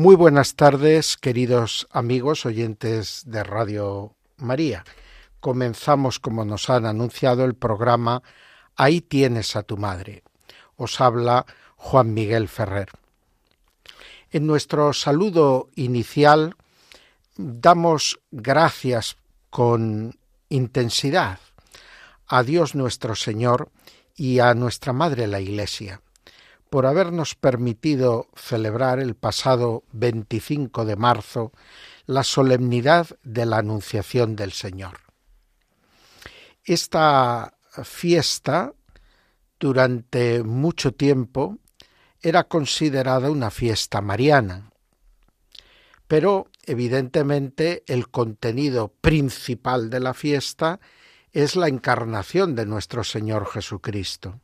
Muy buenas tardes, queridos amigos oyentes de Radio María. Comenzamos, como nos han anunciado, el programa Ahí tienes a tu madre. Os habla Juan Miguel Ferrer. En nuestro saludo inicial damos gracias con intensidad a Dios nuestro Señor y a nuestra Madre la Iglesia por habernos permitido celebrar el pasado 25 de marzo la solemnidad de la Anunciación del Señor. Esta fiesta durante mucho tiempo era considerada una fiesta mariana, pero evidentemente el contenido principal de la fiesta es la encarnación de nuestro Señor Jesucristo.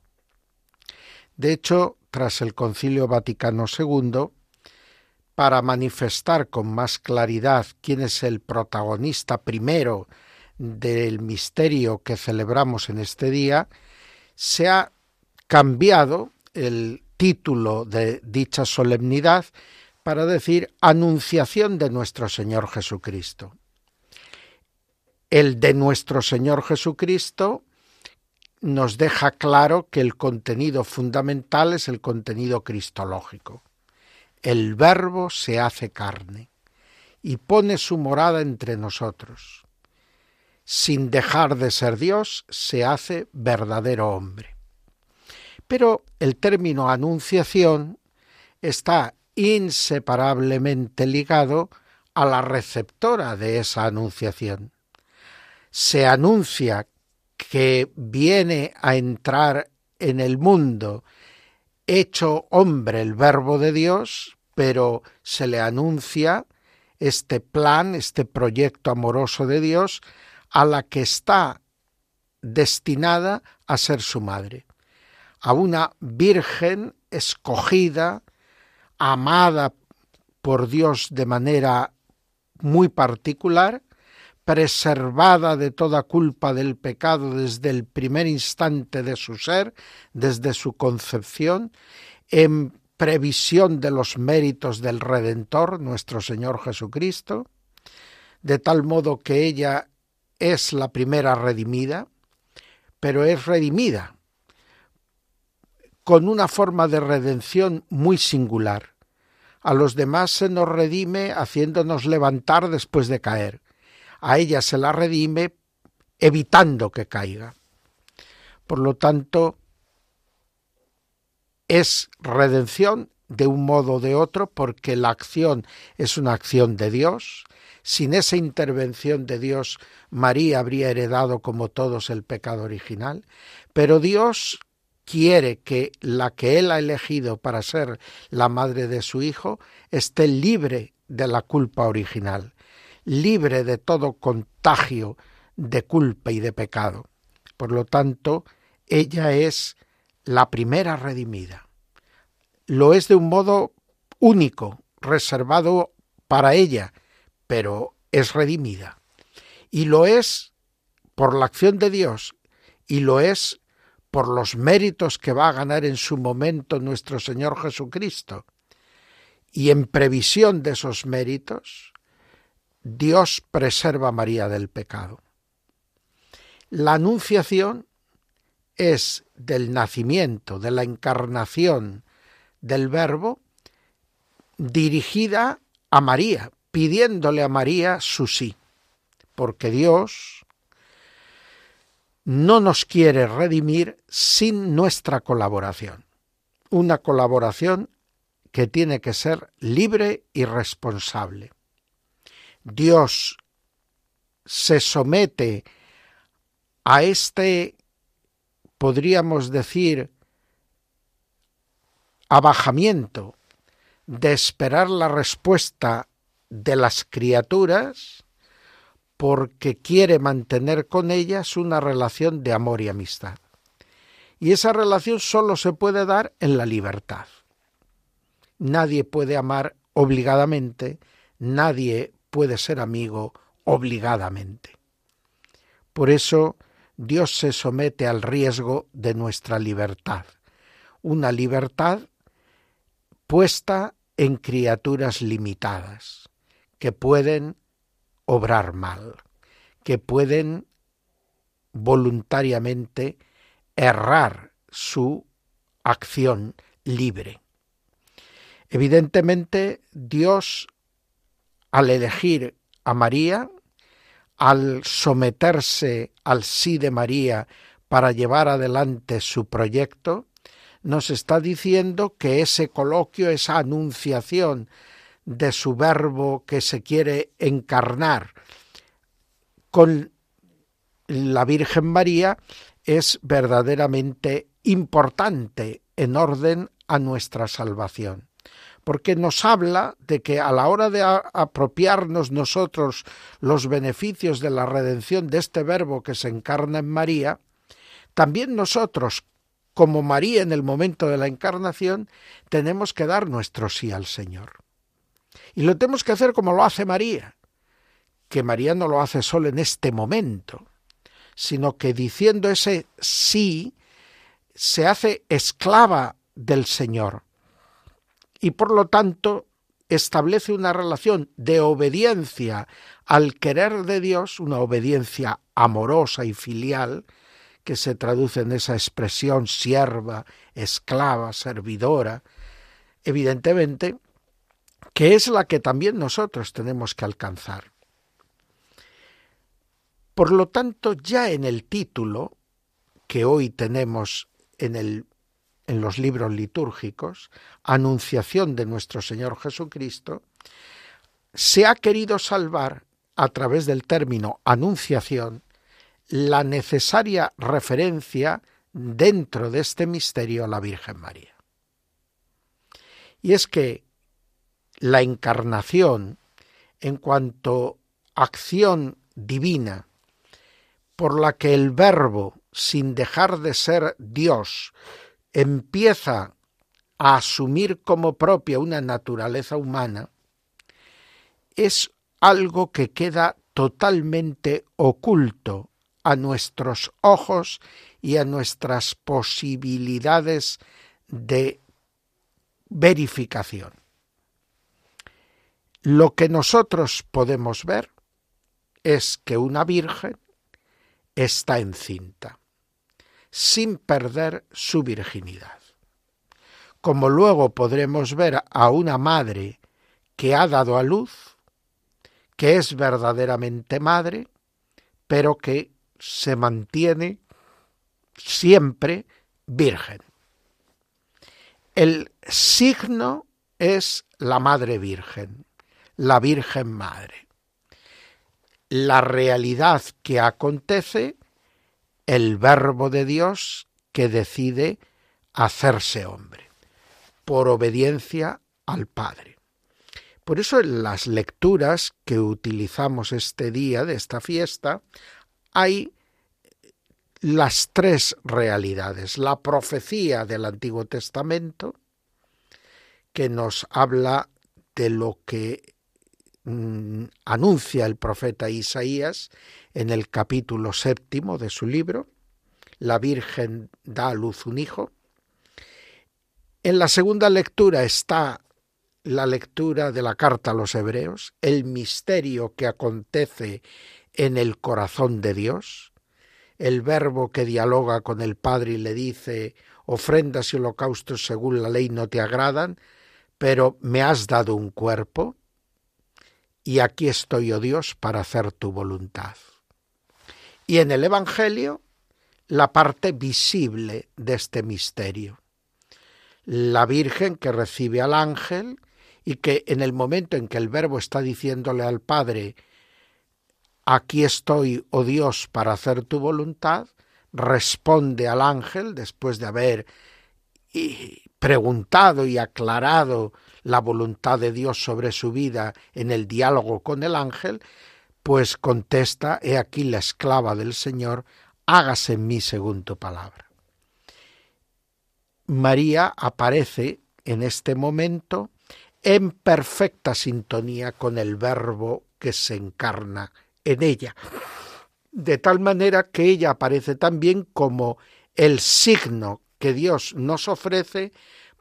De hecho, tras el Concilio Vaticano II, para manifestar con más claridad quién es el protagonista primero del misterio que celebramos en este día, se ha cambiado el título de dicha solemnidad para decir Anunciación de nuestro Señor Jesucristo. El de nuestro Señor Jesucristo nos deja claro que el contenido fundamental es el contenido cristológico. El Verbo se hace carne y pone su morada entre nosotros. Sin dejar de ser Dios, se hace verdadero hombre. Pero el término anunciación está inseparablemente ligado a la receptora de esa anunciación. Se anuncia que viene a entrar en el mundo hecho hombre el verbo de Dios, pero se le anuncia este plan, este proyecto amoroso de Dios a la que está destinada a ser su madre, a una virgen escogida, amada por Dios de manera muy particular, preservada de toda culpa del pecado desde el primer instante de su ser, desde su concepción, en previsión de los méritos del Redentor, nuestro Señor Jesucristo, de tal modo que ella es la primera redimida, pero es redimida con una forma de redención muy singular. A los demás se nos redime haciéndonos levantar después de caer a ella se la redime evitando que caiga. Por lo tanto, es redención de un modo o de otro porque la acción es una acción de Dios. Sin esa intervención de Dios, María habría heredado como todos el pecado original, pero Dios quiere que la que Él ha elegido para ser la madre de su Hijo esté libre de la culpa original libre de todo contagio de culpa y de pecado. Por lo tanto, ella es la primera redimida. Lo es de un modo único, reservado para ella, pero es redimida. Y lo es por la acción de Dios y lo es por los méritos que va a ganar en su momento nuestro Señor Jesucristo. Y en previsión de esos méritos, Dios preserva a María del pecado. La anunciación es del nacimiento, de la encarnación del Verbo, dirigida a María, pidiéndole a María su sí, porque Dios no nos quiere redimir sin nuestra colaboración, una colaboración que tiene que ser libre y responsable. Dios se somete a este, podríamos decir, abajamiento de esperar la respuesta de las criaturas porque quiere mantener con ellas una relación de amor y amistad. Y esa relación solo se puede dar en la libertad. Nadie puede amar obligadamente, nadie puede ser amigo obligadamente. Por eso Dios se somete al riesgo de nuestra libertad, una libertad puesta en criaturas limitadas, que pueden obrar mal, que pueden voluntariamente errar su acción libre. Evidentemente, Dios, al elegir a María, al someterse al sí de María para llevar adelante su proyecto, nos está diciendo que ese coloquio, esa anunciación de su verbo que se quiere encarnar con la Virgen María es verdaderamente importante en orden a nuestra salvación porque nos habla de que a la hora de apropiarnos nosotros los beneficios de la redención de este verbo que se encarna en María, también nosotros, como María en el momento de la encarnación, tenemos que dar nuestro sí al Señor. Y lo tenemos que hacer como lo hace María, que María no lo hace solo en este momento, sino que diciendo ese sí, se hace esclava del Señor y por lo tanto establece una relación de obediencia al querer de Dios, una obediencia amorosa y filial, que se traduce en esa expresión sierva, esclava, servidora, evidentemente, que es la que también nosotros tenemos que alcanzar. Por lo tanto, ya en el título que hoy tenemos en el en los libros litúrgicos, Anunciación de nuestro Señor Jesucristo, se ha querido salvar a través del término Anunciación la necesaria referencia dentro de este misterio a la Virgen María. Y es que la encarnación, en cuanto acción divina, por la que el Verbo, sin dejar de ser Dios, empieza a asumir como propia una naturaleza humana, es algo que queda totalmente oculto a nuestros ojos y a nuestras posibilidades de verificación. Lo que nosotros podemos ver es que una virgen está encinta sin perder su virginidad. Como luego podremos ver a una madre que ha dado a luz, que es verdaderamente madre, pero que se mantiene siempre virgen. El signo es la Madre Virgen, la Virgen Madre. La realidad que acontece el verbo de Dios que decide hacerse hombre, por obediencia al Padre. Por eso en las lecturas que utilizamos este día de esta fiesta hay las tres realidades. La profecía del Antiguo Testamento, que nos habla de lo que mm, anuncia el profeta Isaías en el capítulo séptimo de su libro, la Virgen da a luz un hijo. En la segunda lectura está la lectura de la carta a los hebreos, el misterio que acontece en el corazón de Dios, el verbo que dialoga con el Padre y le dice, ofrendas y holocaustos según la ley no te agradan, pero me has dado un cuerpo, y aquí estoy, oh Dios, para hacer tu voluntad. Y en el Evangelio, la parte visible de este misterio. La Virgen que recibe al ángel y que en el momento en que el Verbo está diciéndole al Padre, aquí estoy, oh Dios, para hacer tu voluntad, responde al ángel después de haber preguntado y aclarado la voluntad de Dios sobre su vida en el diálogo con el ángel, pues contesta, he aquí la esclava del Señor, hágase en mí según tu palabra. María aparece en este momento en perfecta sintonía con el verbo que se encarna en ella, de tal manera que ella aparece también como el signo que Dios nos ofrece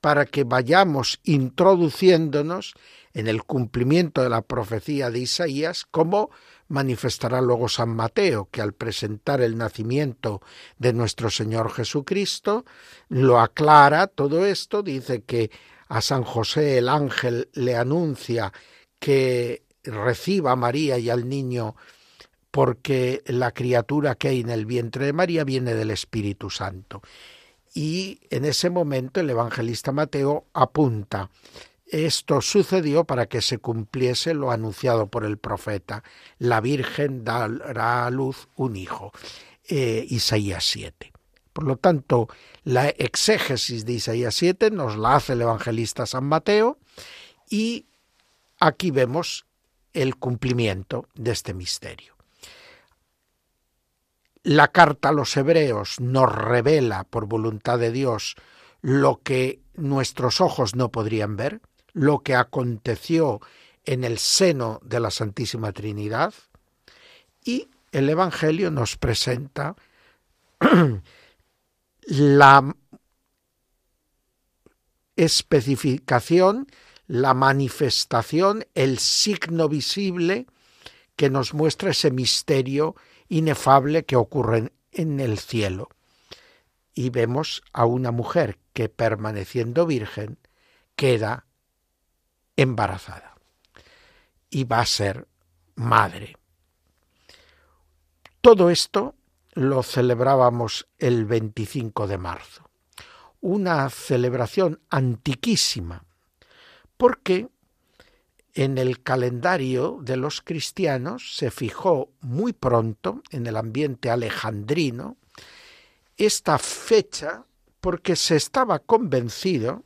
para que vayamos introduciéndonos en el cumplimiento de la profecía de Isaías, como manifestará luego San Mateo, que al presentar el nacimiento de nuestro Señor Jesucristo, lo aclara todo esto, dice que a San José el ángel le anuncia que reciba a María y al niño porque la criatura que hay en el vientre de María viene del Espíritu Santo. Y en ese momento el evangelista Mateo apunta, esto sucedió para que se cumpliese lo anunciado por el profeta, la Virgen dará a luz un hijo, eh, Isaías 7. Por lo tanto, la exégesis de Isaías 7 nos la hace el evangelista San Mateo y aquí vemos el cumplimiento de este misterio. La carta a los hebreos nos revela por voluntad de Dios lo que nuestros ojos no podrían ver, lo que aconteció en el seno de la Santísima Trinidad, y el Evangelio nos presenta la especificación, la manifestación, el signo visible que nos muestra ese misterio inefable que ocurre en el cielo. Y vemos a una mujer que permaneciendo virgen queda embarazada y va a ser madre. Todo esto lo celebrábamos el 25 de marzo, una celebración antiquísima, porque en el calendario de los cristianos se fijó muy pronto, en el ambiente alejandrino, esta fecha porque se estaba convencido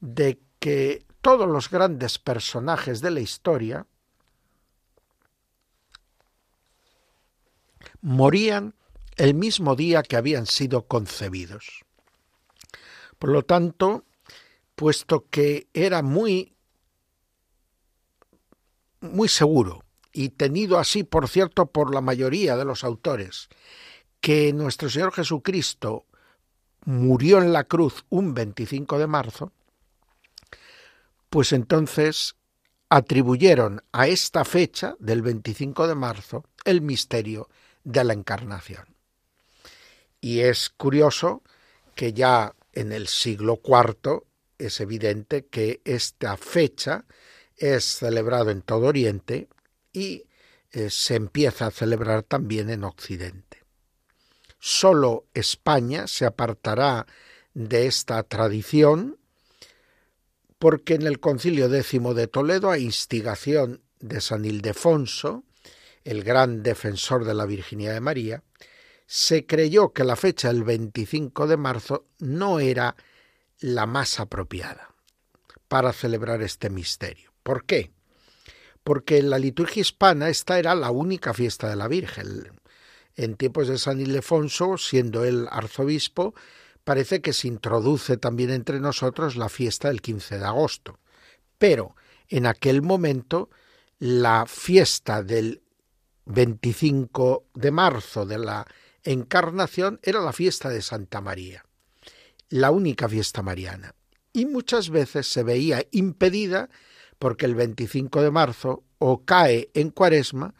de que todos los grandes personajes de la historia morían el mismo día que habían sido concebidos. Por lo tanto, puesto que era muy muy seguro y tenido así, por cierto, por la mayoría de los autores, que nuestro Señor Jesucristo murió en la cruz un 25 de marzo, pues entonces atribuyeron a esta fecha del 25 de marzo el misterio de la encarnación. Y es curioso que ya en el siglo IV es evidente que esta fecha es celebrado en todo Oriente y eh, se empieza a celebrar también en Occidente. Solo España se apartará de esta tradición porque en el concilio décimo de Toledo, a instigación de San Ildefonso, el gran defensor de la Virginidad de María, se creyó que la fecha del 25 de marzo no era la más apropiada para celebrar este misterio. ¿Por qué? Porque en la liturgia hispana esta era la única fiesta de la Virgen. En tiempos de San Ildefonso, siendo él arzobispo, parece que se introduce también entre nosotros la fiesta del 15 de agosto. Pero en aquel momento la fiesta del 25 de marzo de la Encarnación era la fiesta de Santa María, la única fiesta mariana. Y muchas veces se veía impedida porque el 25 de marzo o cae en cuaresma,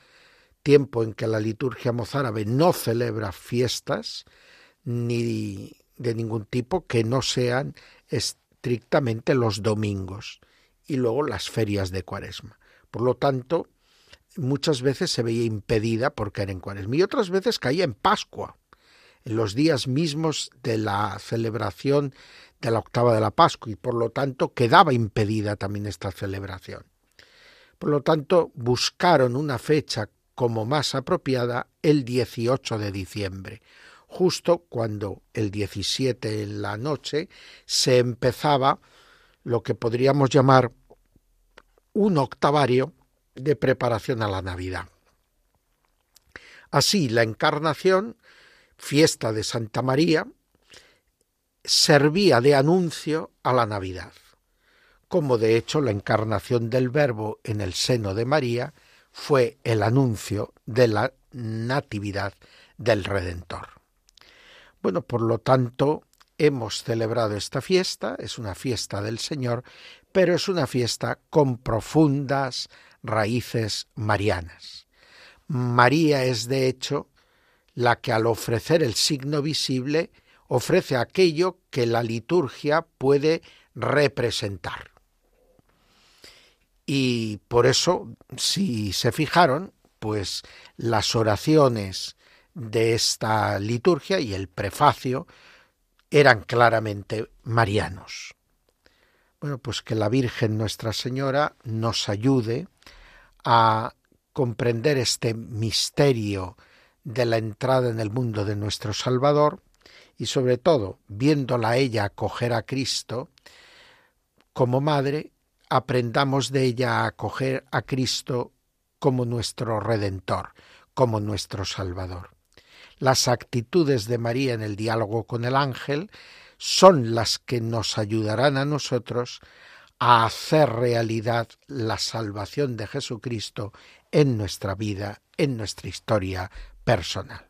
tiempo en que la liturgia mozárabe no celebra fiestas ni de ningún tipo que no sean estrictamente los domingos y luego las ferias de cuaresma. Por lo tanto, muchas veces se veía impedida por caer en cuaresma y otras veces caía en Pascua, en los días mismos de la celebración de la octava de la Pascua y por lo tanto quedaba impedida también esta celebración. Por lo tanto, buscaron una fecha como más apropiada el 18 de diciembre, justo cuando el 17 en la noche se empezaba lo que podríamos llamar un octavario de preparación a la Navidad. Así, la encarnación, fiesta de Santa María, servía de anuncio a la Navidad, como de hecho la encarnación del Verbo en el seno de María fue el anuncio de la natividad del Redentor. Bueno, por lo tanto, hemos celebrado esta fiesta, es una fiesta del Señor, pero es una fiesta con profundas raíces marianas. María es, de hecho, la que al ofrecer el signo visible ofrece aquello que la liturgia puede representar. Y por eso, si se fijaron, pues las oraciones de esta liturgia y el prefacio eran claramente marianos. Bueno, pues que la Virgen Nuestra Señora nos ayude a comprender este misterio de la entrada en el mundo de nuestro Salvador y sobre todo, viéndola a ella acoger a Cristo como madre, aprendamos de ella a acoger a Cristo como nuestro Redentor, como nuestro Salvador. Las actitudes de María en el diálogo con el ángel son las que nos ayudarán a nosotros a hacer realidad la salvación de Jesucristo en nuestra vida, en nuestra historia personal.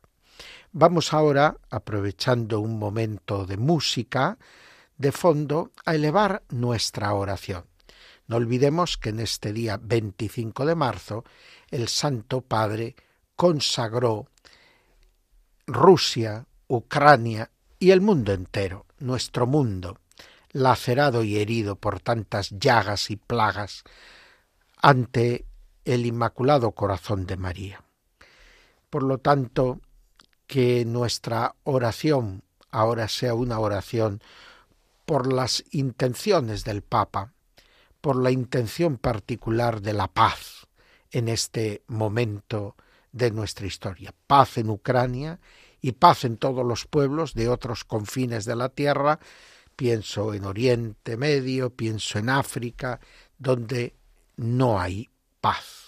Vamos ahora, aprovechando un momento de música de fondo, a elevar nuestra oración. No olvidemos que en este día 25 de marzo el Santo Padre consagró Rusia, Ucrania y el mundo entero, nuestro mundo, lacerado y herido por tantas llagas y plagas, ante el Inmaculado Corazón de María. Por lo tanto, que nuestra oración ahora sea una oración por las intenciones del Papa, por la intención particular de la paz en este momento de nuestra historia. Paz en Ucrania y paz en todos los pueblos de otros confines de la tierra. Pienso en Oriente Medio, pienso en África, donde no hay paz.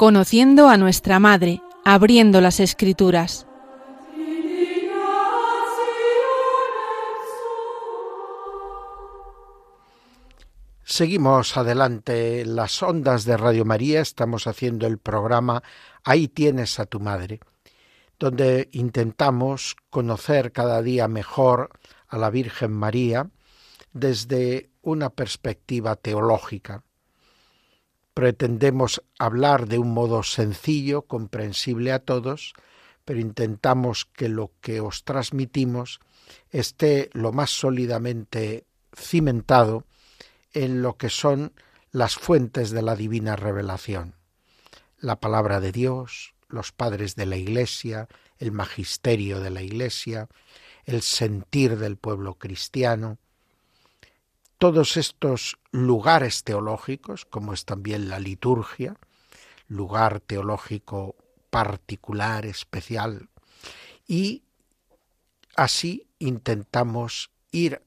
Conociendo a nuestra Madre, abriendo las Escrituras. Seguimos adelante en las ondas de Radio María, estamos haciendo el programa Ahí tienes a tu madre, donde intentamos conocer cada día mejor a la Virgen María desde una perspectiva teológica pretendemos hablar de un modo sencillo, comprensible a todos, pero intentamos que lo que os transmitimos esté lo más sólidamente cimentado en lo que son las fuentes de la divina revelación. La palabra de Dios, los padres de la Iglesia, el magisterio de la Iglesia, el sentir del pueblo cristiano, todos estos lugares teológicos, como es también la liturgia, lugar teológico particular, especial, y así intentamos ir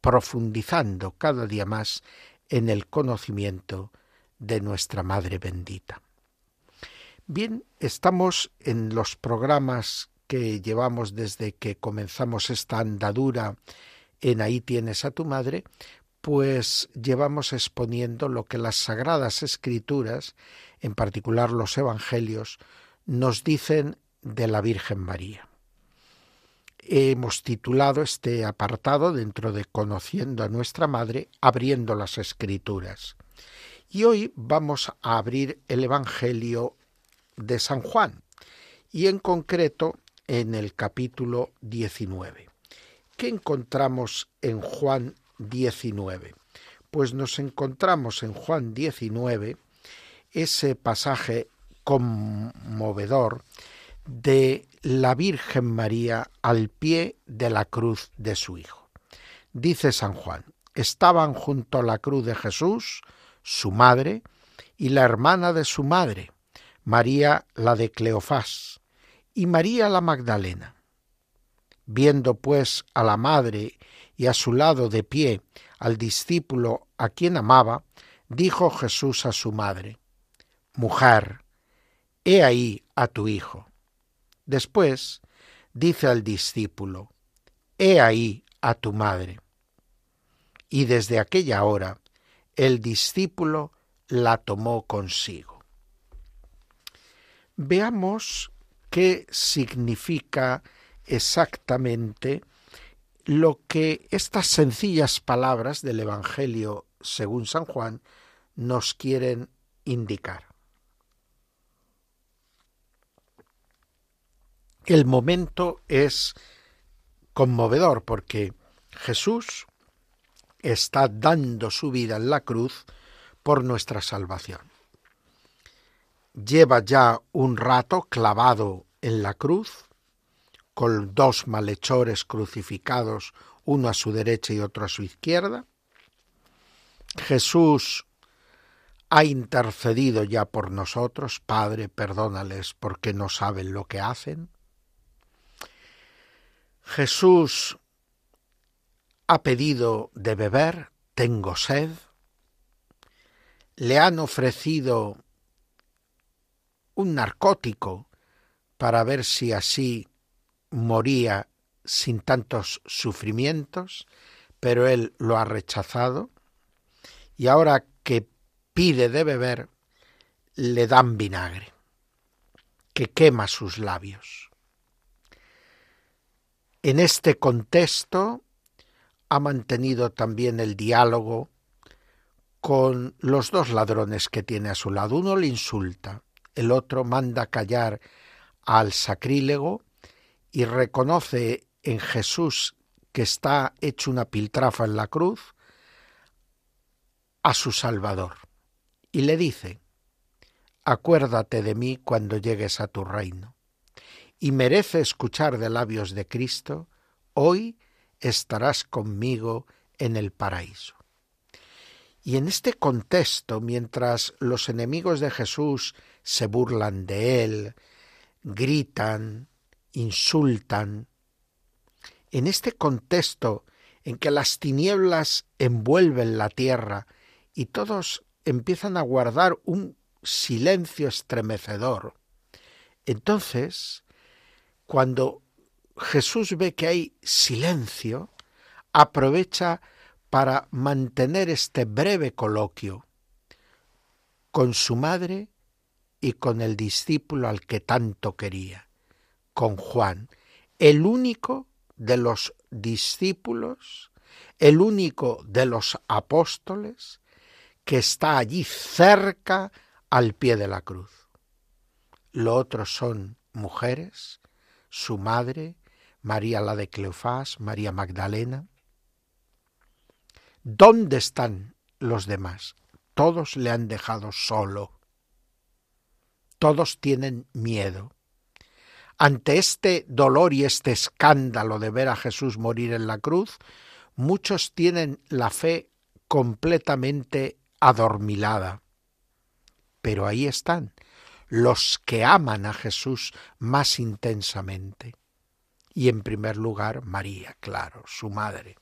profundizando cada día más en el conocimiento de nuestra Madre bendita. Bien, estamos en los programas que llevamos desde que comenzamos esta andadura en Ahí tienes a tu madre, pues llevamos exponiendo lo que las sagradas escrituras, en particular los evangelios, nos dicen de la Virgen María. Hemos titulado este apartado dentro de Conociendo a nuestra Madre, abriendo las escrituras. Y hoy vamos a abrir el Evangelio de San Juan, y en concreto en el capítulo 19 ¿Qué encontramos en Juan 19? Pues nos encontramos en Juan 19 ese pasaje conmovedor de la Virgen María al pie de la cruz de su Hijo. Dice San Juan, estaban junto a la cruz de Jesús, su madre, y la hermana de su madre, María la de Cleofás, y María la Magdalena. Viendo pues a la madre y a su lado de pie al discípulo a quien amaba, dijo Jesús a su madre, Mujer, he ahí a tu hijo. Después dice al discípulo, He ahí a tu madre. Y desde aquella hora el discípulo la tomó consigo. Veamos qué significa exactamente lo que estas sencillas palabras del Evangelio según San Juan nos quieren indicar. El momento es conmovedor porque Jesús está dando su vida en la cruz por nuestra salvación. Lleva ya un rato clavado en la cruz, con dos malhechores crucificados, uno a su derecha y otro a su izquierda. Jesús ha intercedido ya por nosotros, Padre, perdónales porque no saben lo que hacen. Jesús ha pedido de beber, tengo sed. Le han ofrecido un narcótico para ver si así moría sin tantos sufrimientos, pero él lo ha rechazado y ahora que pide de beber, le dan vinagre, que quema sus labios. En este contexto ha mantenido también el diálogo con los dos ladrones que tiene a su lado. Uno le insulta, el otro manda callar al sacrílego y reconoce en Jesús que está hecho una piltrafa en la cruz a su Salvador y le dice, acuérdate de mí cuando llegues a tu reino y merece escuchar de labios de Cristo, hoy estarás conmigo en el paraíso. Y en este contexto, mientras los enemigos de Jesús se burlan de él, gritan, insultan, en este contexto en que las tinieblas envuelven la tierra y todos empiezan a guardar un silencio estremecedor, entonces cuando Jesús ve que hay silencio, aprovecha para mantener este breve coloquio con su madre y con el discípulo al que tanto quería, con Juan, el único de los discípulos, el único de los apóstoles que está allí cerca al pie de la cruz. Lo otro son mujeres, su madre, María la de Cleofás, María Magdalena. ¿Dónde están los demás? Todos le han dejado solo. Todos tienen miedo. Ante este dolor y este escándalo de ver a Jesús morir en la cruz, muchos tienen la fe completamente adormilada. Pero ahí están, los que aman a Jesús más intensamente. Y en primer lugar, María, claro, su madre.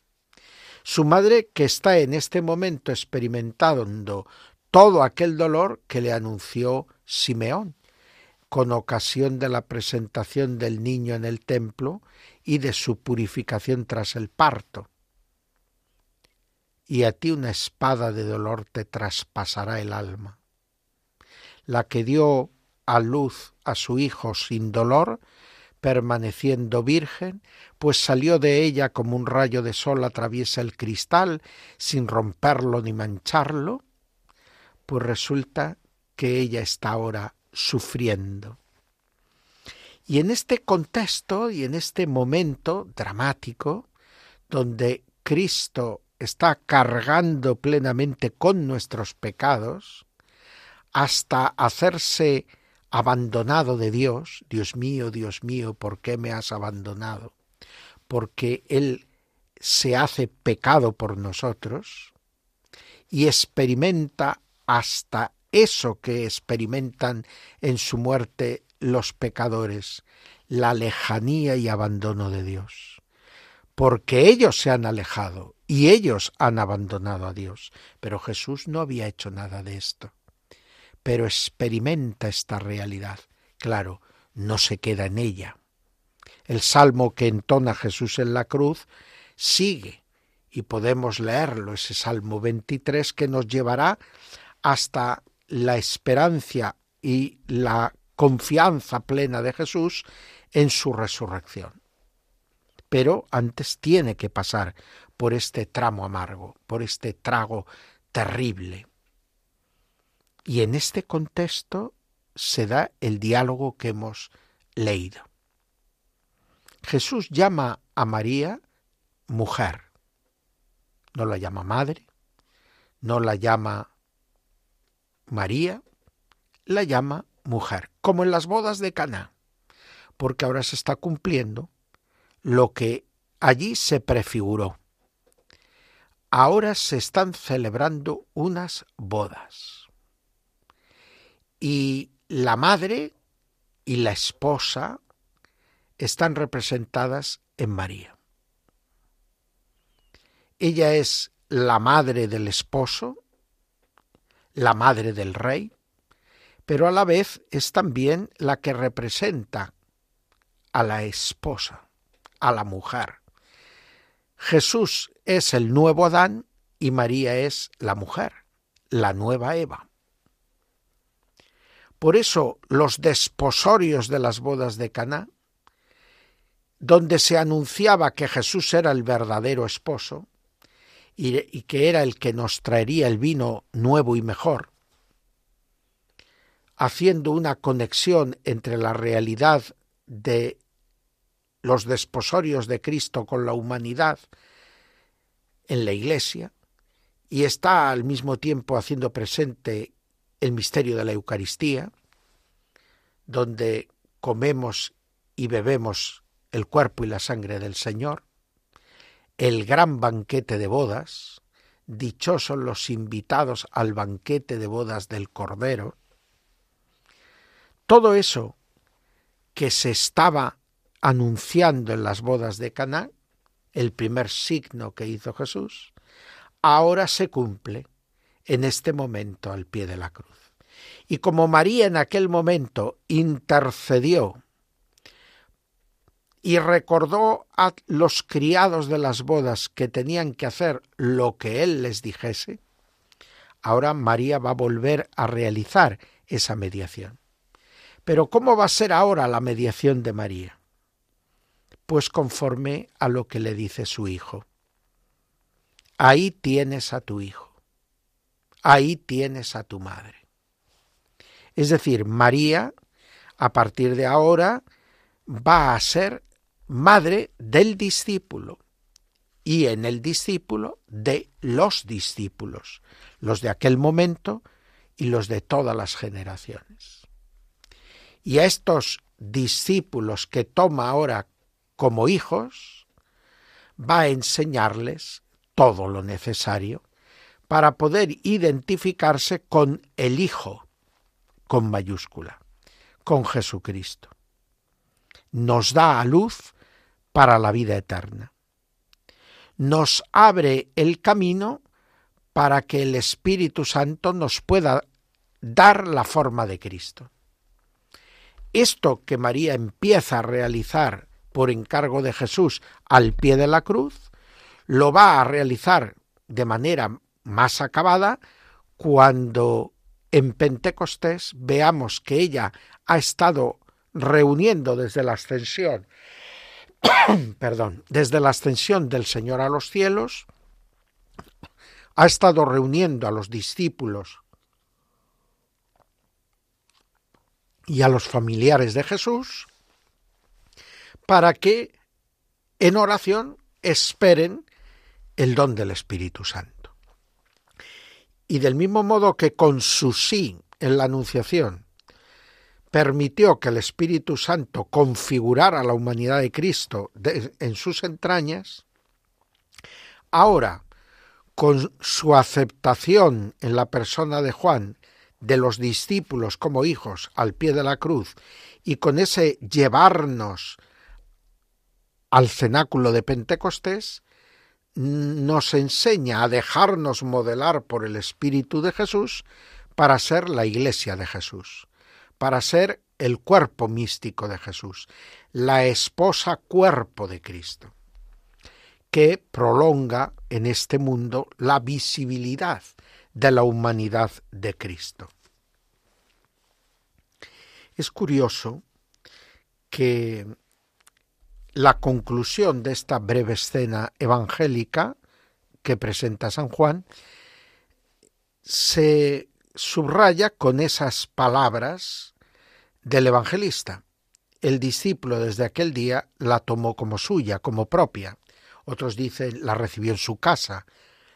Su madre que está en este momento experimentando todo aquel dolor que le anunció Simeón, con ocasión de la presentación del niño en el templo y de su purificación tras el parto. Y a ti una espada de dolor te traspasará el alma. La que dio a luz a su hijo sin dolor, permaneciendo virgen, pues salió de ella como un rayo de sol atraviesa el cristal sin romperlo ni mancharlo, pues resulta que ella está ahora sufriendo. Y en este contexto y en este momento dramático, donde Cristo está cargando plenamente con nuestros pecados, hasta hacerse abandonado de Dios, Dios mío, Dios mío, ¿por qué me has abandonado? Porque Él se hace pecado por nosotros y experimenta hasta eso que experimentan en su muerte los pecadores, la lejanía y abandono de Dios. Porque ellos se han alejado y ellos han abandonado a Dios. Pero Jesús no había hecho nada de esto. Pero experimenta esta realidad. Claro, no se queda en ella. El salmo que entona Jesús en la cruz sigue y podemos leerlo, ese Salmo 23 que nos llevará hasta la esperanza y la confianza plena de Jesús en su resurrección. Pero antes tiene que pasar por este tramo amargo, por este trago terrible. Y en este contexto se da el diálogo que hemos leído. Jesús llama a María mujer. No la llama madre, no la llama María, la llama mujer, como en las bodas de Caná, porque ahora se está cumpliendo lo que allí se prefiguró. Ahora se están celebrando unas bodas. Y la madre y la esposa están representadas en María. Ella es la madre del esposo, la madre del rey, pero a la vez es también la que representa a la esposa, a la mujer. Jesús es el nuevo Adán y María es la mujer, la nueva Eva. Por eso los desposorios de las bodas de Caná, donde se anunciaba que Jesús era el verdadero esposo, y, que era el que nos traería el vino nuevo y mejor, haciendo una conexión entre la realidad de los desposorios de Cristo con la humanidad en la Iglesia, y está al mismo tiempo haciendo presente el misterio de la Eucaristía, donde comemos y bebemos el cuerpo y la sangre del Señor, el gran banquete de bodas, dichosos los invitados al banquete de bodas del Cordero, todo eso que se estaba anunciando en las bodas de Caná, el primer signo que hizo Jesús, ahora se cumple en este momento al pie de la cruz. Y como María en aquel momento intercedió y recordó a los criados de las bodas que tenían que hacer lo que él les dijese, ahora María va a volver a realizar esa mediación. Pero ¿cómo va a ser ahora la mediación de María? Pues conforme a lo que le dice su hijo. Ahí tienes a tu hijo. Ahí tienes a tu madre. Es decir, María, a partir de ahora, va a ser madre del discípulo y en el discípulo de los discípulos, los de aquel momento y los de todas las generaciones. Y a estos discípulos que toma ahora como hijos, va a enseñarles todo lo necesario para poder identificarse con el Hijo, con mayúscula, con Jesucristo. Nos da a luz para la vida eterna. Nos abre el camino para que el Espíritu Santo nos pueda dar la forma de Cristo. Esto que María empieza a realizar por encargo de Jesús al pie de la cruz, lo va a realizar de manera más acabada cuando en Pentecostés veamos que ella ha estado reuniendo desde la ascensión perdón, desde la ascensión del Señor a los cielos, ha estado reuniendo a los discípulos y a los familiares de Jesús para que en oración esperen el don del Espíritu Santo. Y del mismo modo que con su sí en la Anunciación permitió que el Espíritu Santo configurara la humanidad de Cristo en sus entrañas, ahora, con su aceptación en la persona de Juan de los discípulos como hijos al pie de la cruz y con ese llevarnos al cenáculo de Pentecostés, nos enseña a dejarnos modelar por el Espíritu de Jesús para ser la iglesia de Jesús, para ser el cuerpo místico de Jesús, la esposa cuerpo de Cristo, que prolonga en este mundo la visibilidad de la humanidad de Cristo. Es curioso que la conclusión de esta breve escena evangélica que presenta San Juan se subraya con esas palabras del evangelista. El discípulo desde aquel día la tomó como suya, como propia. Otros dicen la recibió en su casa,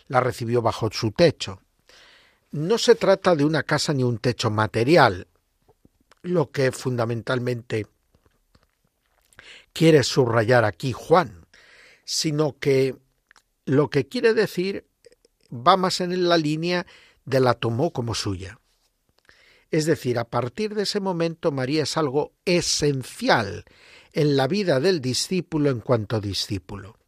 la recibió bajo su techo. No se trata de una casa ni un techo material, lo que fundamentalmente quiere subrayar aquí Juan, sino que lo que quiere decir va más en la línea de la tomó como suya. Es decir, a partir de ese momento María es algo esencial en la vida del discípulo en cuanto discípulo.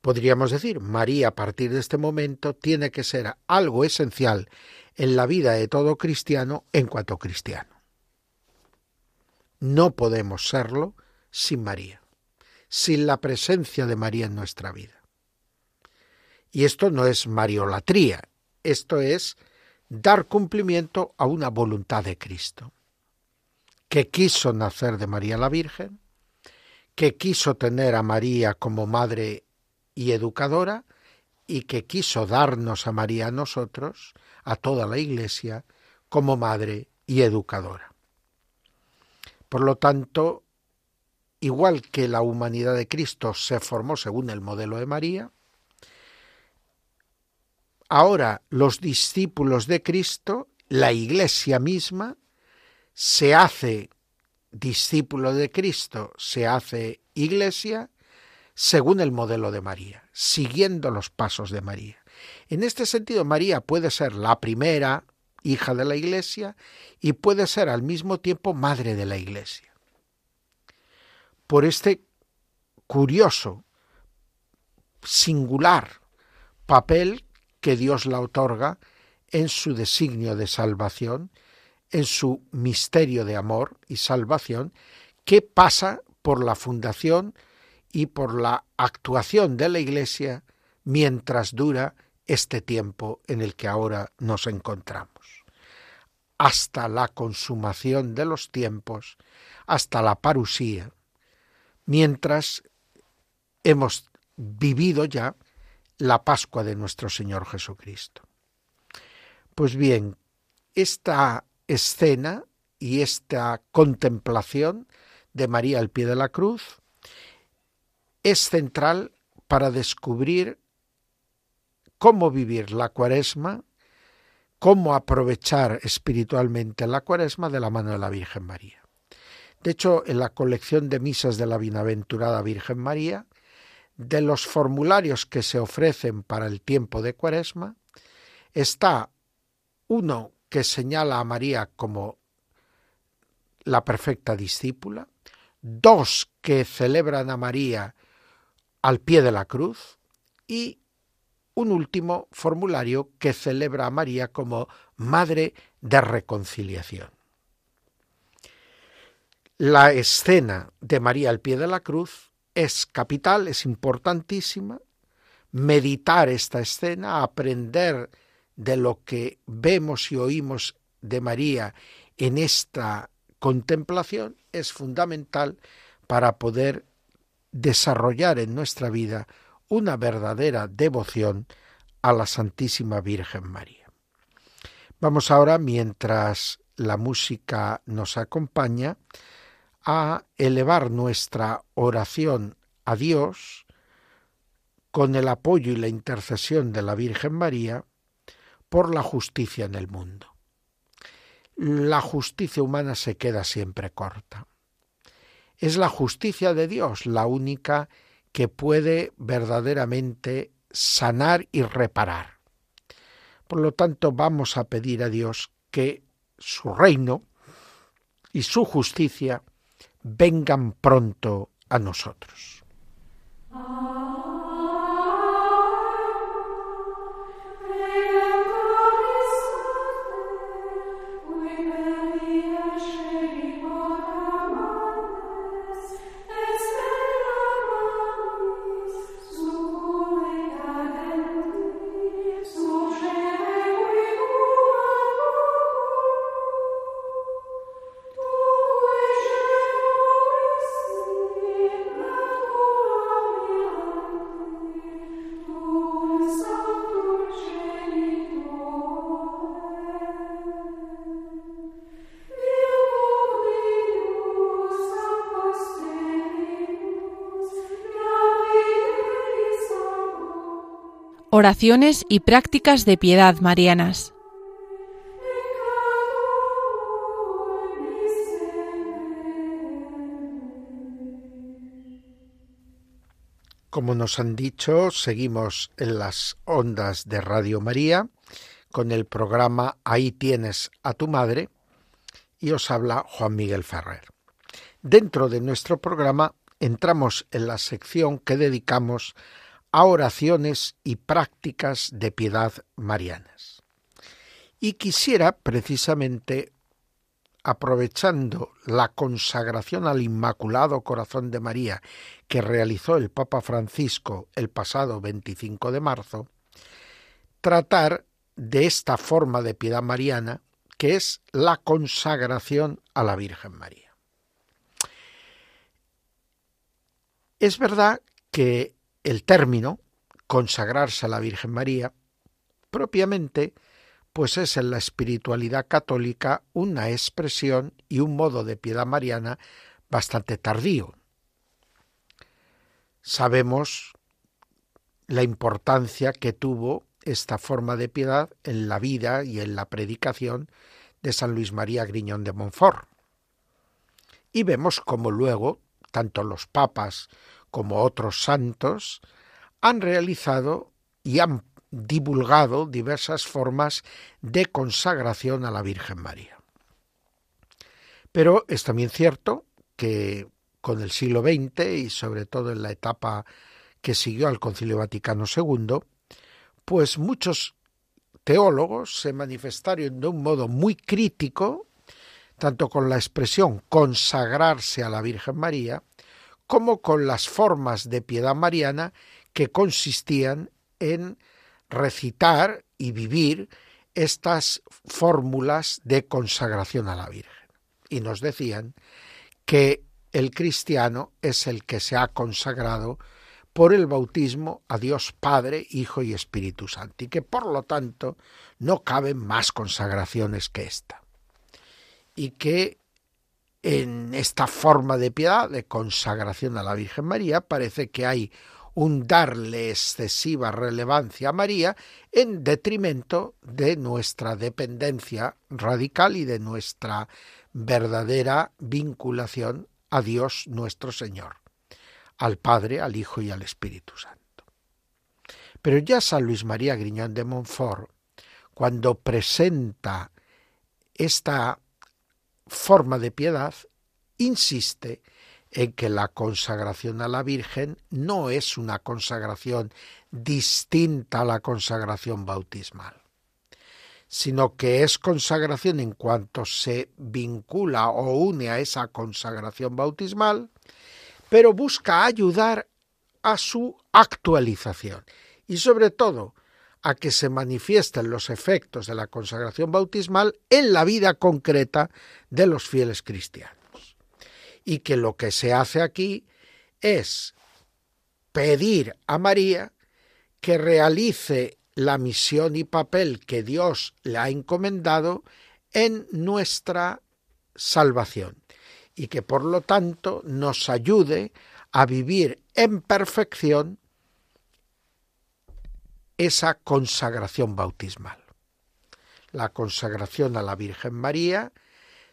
Podríamos decir, María a partir de este momento tiene que ser algo esencial en la vida de todo cristiano en cuanto cristiano. No podemos serlo sin María, sin la presencia de María en nuestra vida. Y esto no es mariolatría, esto es dar cumplimiento a una voluntad de Cristo, que quiso nacer de María la Virgen, que quiso tener a María como madre y educadora, y que quiso darnos a María a nosotros, a toda la Iglesia, como madre y educadora. Por lo tanto, igual que la humanidad de Cristo se formó según el modelo de María, ahora los discípulos de Cristo, la Iglesia misma, se hace discípulo de Cristo, se hace Iglesia según el modelo de María, siguiendo los pasos de María. En este sentido, María puede ser la primera hija de la Iglesia, y puede ser al mismo tiempo madre de la Iglesia. Por este curioso, singular papel que Dios la otorga en su designio de salvación, en su misterio de amor y salvación, que pasa por la fundación y por la actuación de la Iglesia mientras dura este tiempo en el que ahora nos encontramos. Hasta la consumación de los tiempos, hasta la parusía, mientras hemos vivido ya la Pascua de nuestro Señor Jesucristo. Pues bien, esta escena y esta contemplación de María al pie de la cruz es central para descubrir cómo vivir la cuaresma, cómo aprovechar espiritualmente la cuaresma de la mano de la Virgen María. De hecho, en la colección de misas de la Bienaventurada Virgen María, de los formularios que se ofrecen para el tiempo de cuaresma, está uno que señala a María como la perfecta discípula, dos que celebran a María al pie de la cruz y un último formulario que celebra a María como Madre de Reconciliación. La escena de María al pie de la cruz es capital, es importantísima. Meditar esta escena, aprender de lo que vemos y oímos de María en esta contemplación es fundamental para poder desarrollar en nuestra vida una verdadera devoción a la Santísima Virgen María. Vamos ahora, mientras la música nos acompaña, a elevar nuestra oración a Dios con el apoyo y la intercesión de la Virgen María por la justicia en el mundo. La justicia humana se queda siempre corta. Es la justicia de Dios la única que puede verdaderamente sanar y reparar. Por lo tanto, vamos a pedir a Dios que su reino y su justicia vengan pronto a nosotros. Oraciones y prácticas de piedad marianas. Como nos han dicho, seguimos en las ondas de Radio María con el programa Ahí tienes a tu madre y os habla Juan Miguel Ferrer. Dentro de nuestro programa entramos en la sección que dedicamos a oraciones y prácticas de piedad marianas. Y quisiera precisamente, aprovechando la consagración al Inmaculado Corazón de María que realizó el Papa Francisco el pasado 25 de marzo, tratar de esta forma de piedad mariana que es la consagración a la Virgen María. Es verdad que el término consagrarse a la Virgen María, propiamente, pues es en la espiritualidad católica una expresión y un modo de piedad mariana bastante tardío. Sabemos la importancia que tuvo esta forma de piedad en la vida y en la predicación de San Luis María Griñón de Montfort. Y vemos cómo luego tanto los papas como otros santos, han realizado y han divulgado diversas formas de consagración a la Virgen María. Pero es también cierto que con el siglo XX y sobre todo en la etapa que siguió al Concilio Vaticano II, pues muchos teólogos se manifestaron de un modo muy crítico, tanto con la expresión consagrarse a la Virgen María, como con las formas de piedad mariana que consistían en recitar y vivir estas fórmulas de consagración a la Virgen. Y nos decían que el cristiano es el que se ha consagrado por el bautismo a Dios Padre, Hijo y Espíritu Santo, y que por lo tanto no caben más consagraciones que esta. Y que en esta forma de piedad, de consagración a la Virgen María, parece que hay un darle excesiva relevancia a María en detrimento de nuestra dependencia radical y de nuestra verdadera vinculación a Dios nuestro Señor, al Padre, al Hijo y al Espíritu Santo. Pero ya San Luis María Griñón de Montfort, cuando presenta esta forma de piedad, insiste en que la consagración a la Virgen no es una consagración distinta a la consagración bautismal, sino que es consagración en cuanto se vincula o une a esa consagración bautismal, pero busca ayudar a su actualización y sobre todo a que se manifiesten los efectos de la consagración bautismal en la vida concreta de los fieles cristianos. Y que lo que se hace aquí es pedir a María que realice la misión y papel que Dios le ha encomendado en nuestra salvación y que por lo tanto nos ayude a vivir en perfección esa consagración bautismal. La consagración a la Virgen María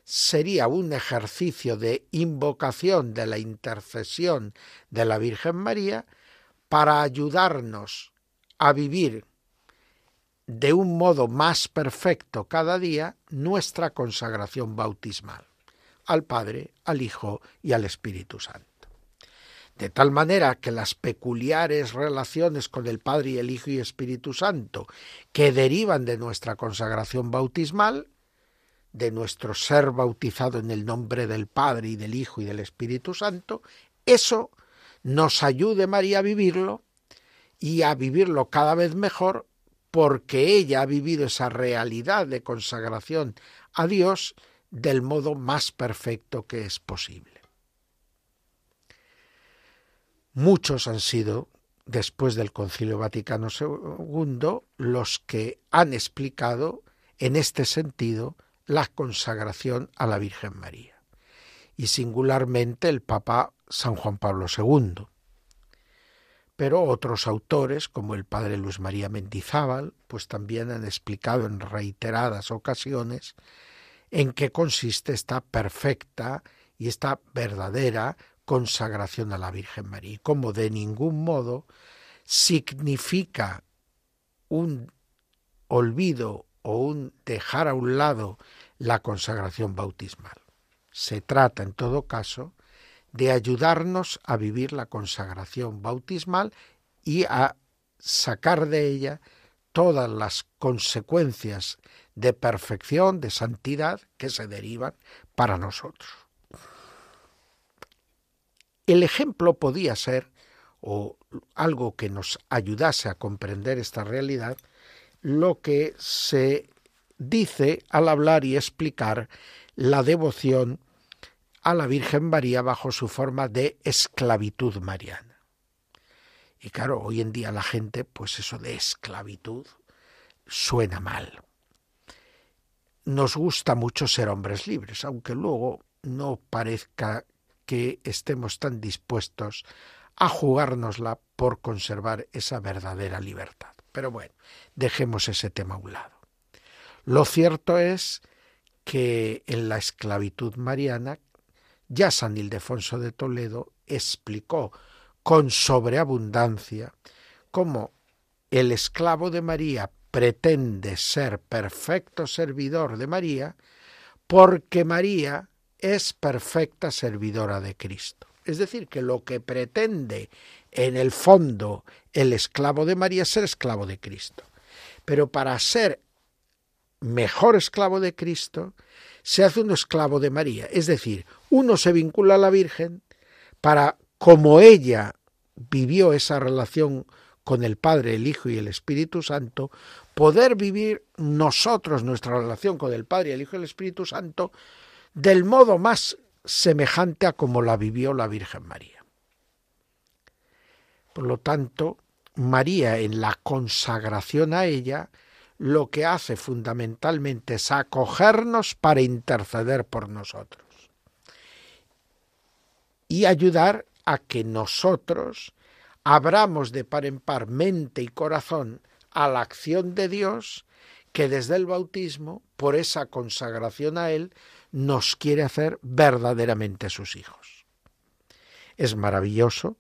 sería un ejercicio de invocación de la intercesión de la Virgen María para ayudarnos a vivir de un modo más perfecto cada día nuestra consagración bautismal al Padre, al Hijo y al Espíritu Santo. De tal manera que las peculiares relaciones con el Padre y el Hijo y Espíritu Santo que derivan de nuestra consagración bautismal, de nuestro ser bautizado en el nombre del Padre y del Hijo y del Espíritu Santo, eso nos ayude María a vivirlo y a vivirlo cada vez mejor porque ella ha vivido esa realidad de consagración a Dios del modo más perfecto que es posible. Muchos han sido, después del Concilio Vaticano II, los que han explicado en este sentido la consagración a la Virgen María, y singularmente el Papa San Juan Pablo II. Pero otros autores, como el padre Luis María Mendizábal, pues también han explicado en reiteradas ocasiones en qué consiste esta perfecta y esta verdadera consagración a la Virgen María y cómo de ningún modo significa un olvido o un dejar a un lado la consagración bautismal. Se trata, en todo caso, de ayudarnos a vivir la consagración bautismal y a sacar de ella todas las consecuencias de perfección, de santidad que se derivan para nosotros. El ejemplo podía ser, o algo que nos ayudase a comprender esta realidad, lo que se dice al hablar y explicar la devoción a la Virgen María bajo su forma de esclavitud mariana. Y claro, hoy en día la gente, pues eso de esclavitud suena mal. Nos gusta mucho ser hombres libres, aunque luego no parezca que estemos tan dispuestos a jugárnosla por conservar esa verdadera libertad. Pero bueno, dejemos ese tema a un lado. Lo cierto es que en la esclavitud mariana ya San Ildefonso de Toledo explicó con sobreabundancia cómo el esclavo de María pretende ser perfecto servidor de María porque María es perfecta servidora de Cristo. Es decir, que lo que pretende en el fondo el esclavo de María es ser esclavo de Cristo. Pero para ser mejor esclavo de Cristo, se hace un esclavo de María. Es decir, uno se vincula a la Virgen para, como ella vivió esa relación con el Padre, el Hijo y el Espíritu Santo, poder vivir nosotros nuestra relación con el Padre, el Hijo y el Espíritu Santo del modo más semejante a como la vivió la Virgen María. Por lo tanto, María en la consagración a ella lo que hace fundamentalmente es acogernos para interceder por nosotros y ayudar a que nosotros abramos de par en par mente y corazón a la acción de Dios que desde el bautismo, por esa consagración a Él, nos quiere hacer verdaderamente sus hijos. Es maravilloso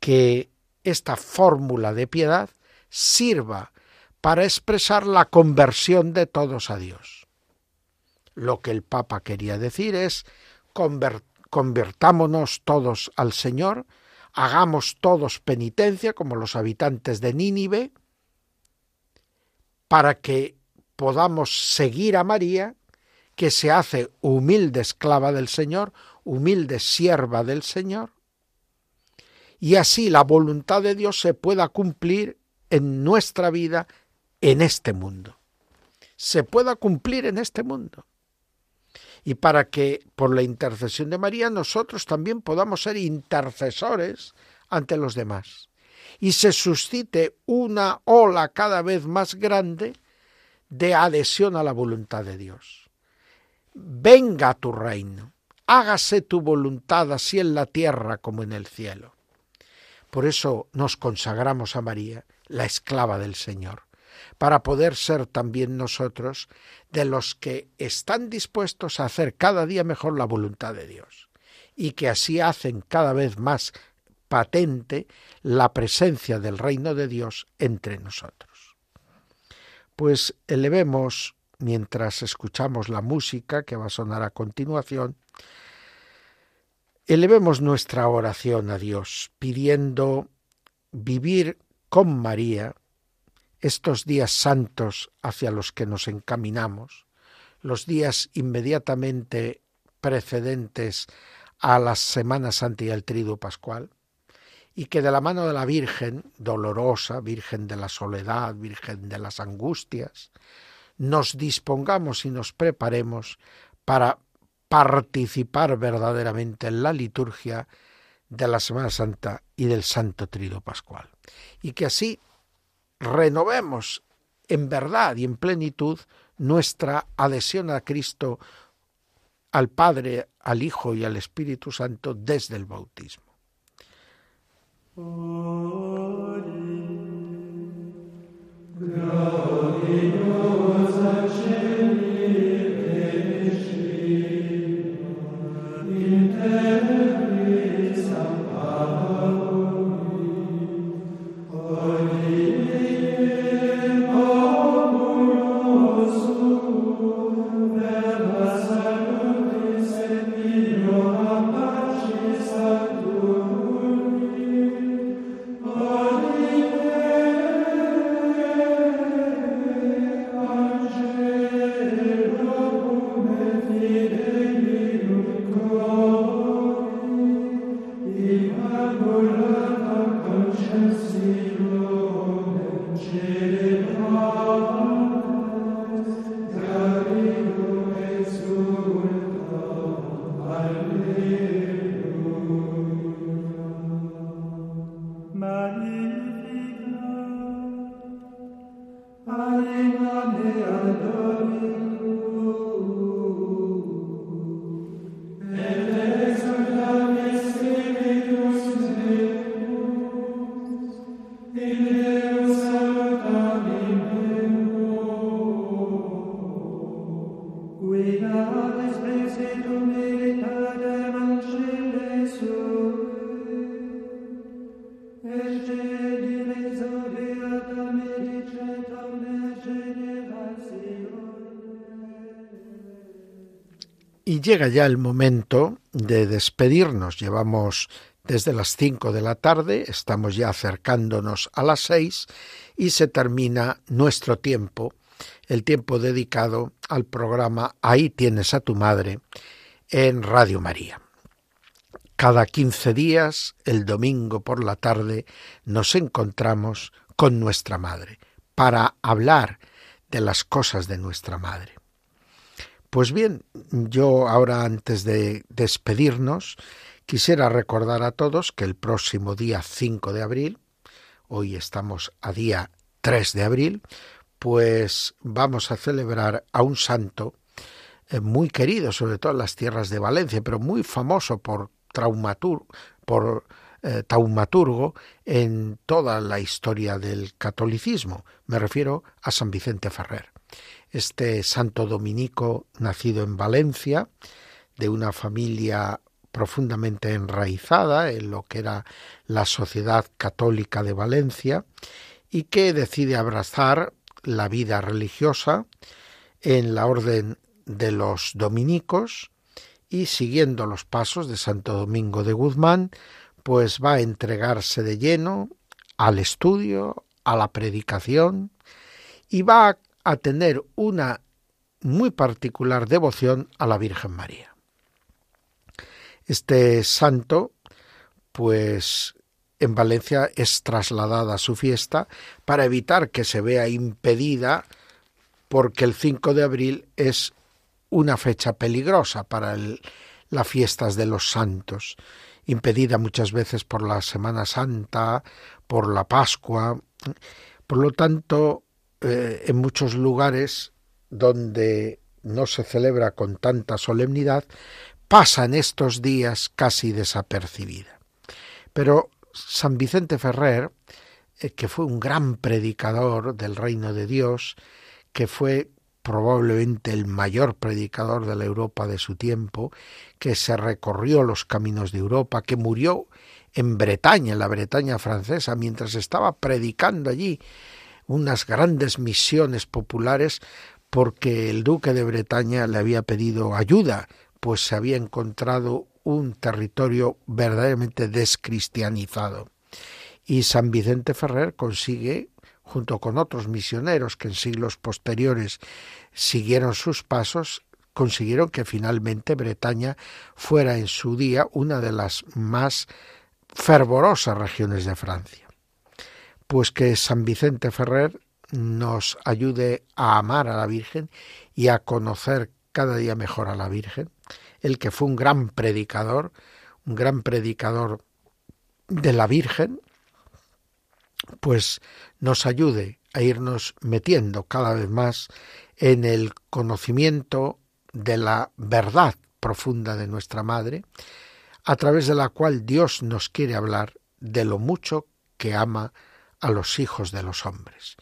que esta fórmula de piedad sirva para expresar la conversión de todos a Dios. Lo que el Papa quería decir es convertámonos todos al Señor, hagamos todos penitencia como los habitantes de Nínive, para que podamos seguir a María que se hace humilde esclava del Señor, humilde sierva del Señor, y así la voluntad de Dios se pueda cumplir en nuestra vida en este mundo. Se pueda cumplir en este mundo. Y para que por la intercesión de María nosotros también podamos ser intercesores ante los demás. Y se suscite una ola cada vez más grande de adhesión a la voluntad de Dios venga tu reino, hágase tu voluntad así en la tierra como en el cielo. Por eso nos consagramos a María, la esclava del Señor, para poder ser también nosotros de los que están dispuestos a hacer cada día mejor la voluntad de Dios y que así hacen cada vez más patente la presencia del reino de Dios entre nosotros. Pues elevemos, mientras escuchamos la música que va a sonar a continuación, elevemos nuestra oración a Dios, pidiendo vivir con María estos días santos hacia los que nos encaminamos, los días inmediatamente precedentes a la Semana Santa y al Triduo Pascual, y que de la mano de la Virgen, dolorosa, Virgen de la soledad, Virgen de las angustias, nos dispongamos y nos preparemos para participar verdaderamente en la liturgia de la Semana Santa y del Santo Trido Pascual. Y que así renovemos en verdad y en plenitud nuestra adhesión a Cristo, al Padre, al Hijo y al Espíritu Santo desde el bautismo. Y llega ya el momento de despedirnos. Llevamos desde las cinco de la tarde, estamos ya acercándonos a las seis y se termina nuestro tiempo, el tiempo dedicado al programa Ahí tienes a tu madre en Radio María. Cada quince días, el domingo por la tarde, nos encontramos con nuestra madre para hablar de las cosas de nuestra madre. Pues bien, yo ahora antes de despedirnos, quisiera recordar a todos que el próximo día 5 de abril, hoy estamos a día 3 de abril, pues vamos a celebrar a un santo eh, muy querido, sobre todo en las tierras de Valencia, pero muy famoso por traumatur, por eh, taumaturgo en toda la historia del catolicismo. Me refiero a San Vicente Ferrer este santo dominico nacido en Valencia, de una familia profundamente enraizada en lo que era la sociedad católica de Valencia y que decide abrazar la vida religiosa en la orden de los dominicos y siguiendo los pasos de Santo Domingo de Guzmán, pues va a entregarse de lleno al estudio, a la predicación y va a a tener una muy particular devoción a la Virgen María. Este santo, pues en Valencia es trasladada a su fiesta para evitar que se vea impedida porque el 5 de abril es una fecha peligrosa para las fiestas de los santos, impedida muchas veces por la Semana Santa, por la Pascua. Por lo tanto, eh, en muchos lugares donde no se celebra con tanta solemnidad, pasan estos días casi desapercibida. Pero San Vicente Ferrer, eh, que fue un gran predicador del reino de Dios, que fue probablemente el mayor predicador de la Europa de su tiempo, que se recorrió los caminos de Europa, que murió en Bretaña, en la Bretaña francesa, mientras estaba predicando allí unas grandes misiones populares porque el duque de Bretaña le había pedido ayuda, pues se había encontrado un territorio verdaderamente descristianizado. Y San Vicente Ferrer consigue, junto con otros misioneros que en siglos posteriores siguieron sus pasos, consiguieron que finalmente Bretaña fuera en su día una de las más fervorosas regiones de Francia. Pues que San Vicente Ferrer nos ayude a amar a la Virgen y a conocer cada día mejor a la Virgen, el que fue un gran predicador, un gran predicador de la Virgen, pues nos ayude a irnos metiendo cada vez más en el conocimiento de la verdad profunda de nuestra Madre, a través de la cual Dios nos quiere hablar de lo mucho que ama los hijos de los hombres,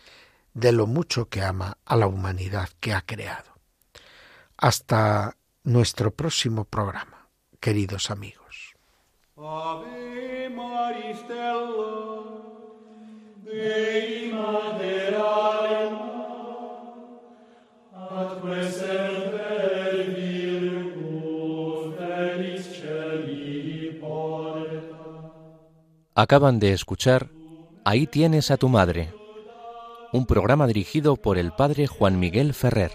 de lo mucho que ama a la humanidad que ha creado. Hasta nuestro próximo programa, queridos amigos. Acaban de escuchar Ahí tienes a tu madre, un programa dirigido por el padre Juan Miguel Ferrer.